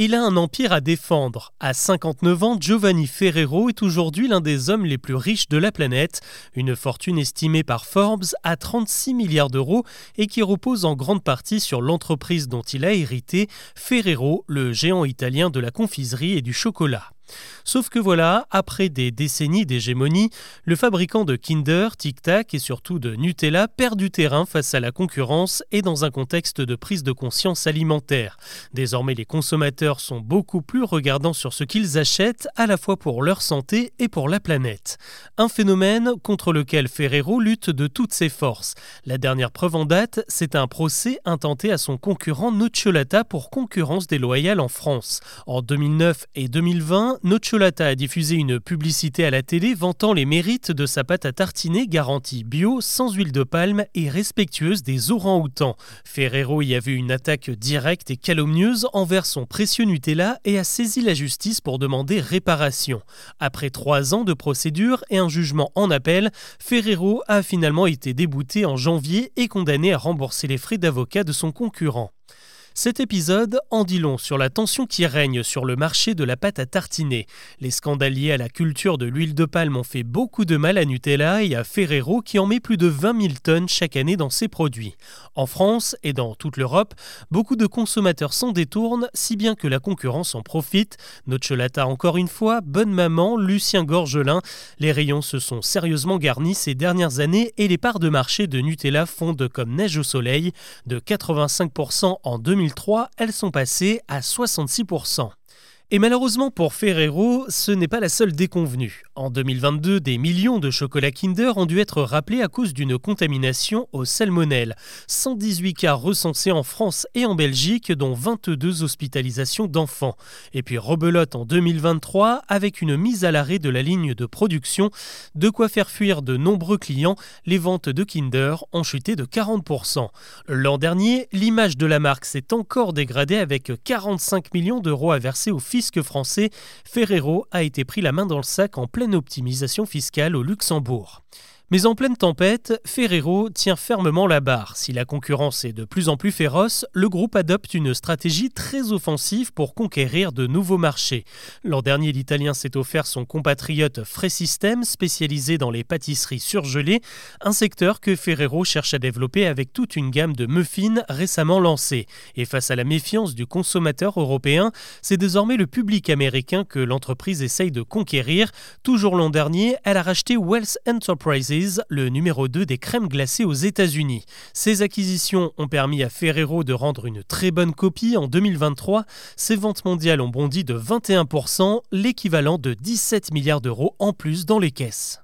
Il a un empire à défendre. À 59 ans, Giovanni Ferrero est aujourd'hui l'un des hommes les plus riches de la planète, une fortune estimée par Forbes à 36 milliards d'euros et qui repose en grande partie sur l'entreprise dont il a hérité, Ferrero, le géant italien de la confiserie et du chocolat. Sauf que voilà, après des décennies d'hégémonie, le fabricant de Kinder, Tic Tac et surtout de Nutella perd du terrain face à la concurrence et dans un contexte de prise de conscience alimentaire. Désormais, les consommateurs sont beaucoup plus regardants sur ce qu'ils achètent, à la fois pour leur santé et pour la planète. Un phénomène contre lequel Ferrero lutte de toutes ses forces. La dernière preuve en date, c'est un procès intenté à son concurrent Nocciolata pour concurrence déloyale en France. En 2009 et 2020, Nocciolata a diffusé une publicité à la télé vantant les mérites de sa pâte à tartiner garantie bio, sans huile de palme et respectueuse des orang-outans. Ferrero y a vu une attaque directe et calomnieuse envers son précieux Nutella et a saisi la justice pour demander réparation. Après trois ans de procédure et un jugement en appel, Ferrero a finalement été débouté en janvier et condamné à rembourser les frais d'avocat de son concurrent. Cet épisode en dit long sur la tension qui règne sur le marché de la pâte à tartiner. Les scandales liés à la culture de l'huile de palme ont fait beaucoup de mal à Nutella et à Ferrero qui en met plus de 20 000 tonnes chaque année dans ses produits. En France et dans toute l'Europe, beaucoup de consommateurs s'en détournent, si bien que la concurrence en profite. Nocciolata encore une fois, Bonne Maman, Lucien Gorgelin. Les rayons se sont sérieusement garnis ces dernières années et les parts de marché de Nutella fondent comme neige au soleil, de 85% en 2000 2003, elles sont passées à 66%. Et malheureusement pour Ferrero, ce n'est pas la seule déconvenue. En 2022, des millions de chocolats Kinder ont dû être rappelés à cause d'une contamination au salmonelle. 118 cas recensés en France et en Belgique, dont 22 hospitalisations d'enfants. Et puis rebelote en 2023 avec une mise à l'arrêt de la ligne de production, de quoi faire fuir de nombreux clients. Les ventes de Kinder ont chuté de 40%. L'an dernier, l'image de la marque s'est encore dégradée avec 45 millions d'euros à verser aux français, Ferrero a été pris la main dans le sac en pleine optimisation fiscale au Luxembourg. Mais en pleine tempête, Ferrero tient fermement la barre. Si la concurrence est de plus en plus féroce, le groupe adopte une stratégie très offensive pour conquérir de nouveaux marchés. L'an dernier, l'Italien s'est offert son compatriote System, spécialisé dans les pâtisseries surgelées, un secteur que Ferrero cherche à développer avec toute une gamme de muffins récemment lancés. Et face à la méfiance du consommateur européen, c'est désormais le public américain que l'entreprise essaye de conquérir. Toujours l'an dernier, elle a racheté Wells Enterprises le numéro 2 des crèmes glacées aux États-Unis. Ces acquisitions ont permis à Ferrero de rendre une très bonne copie en 2023. Ses ventes mondiales ont bondi de 21%, l'équivalent de 17 milliards d'euros en plus dans les caisses.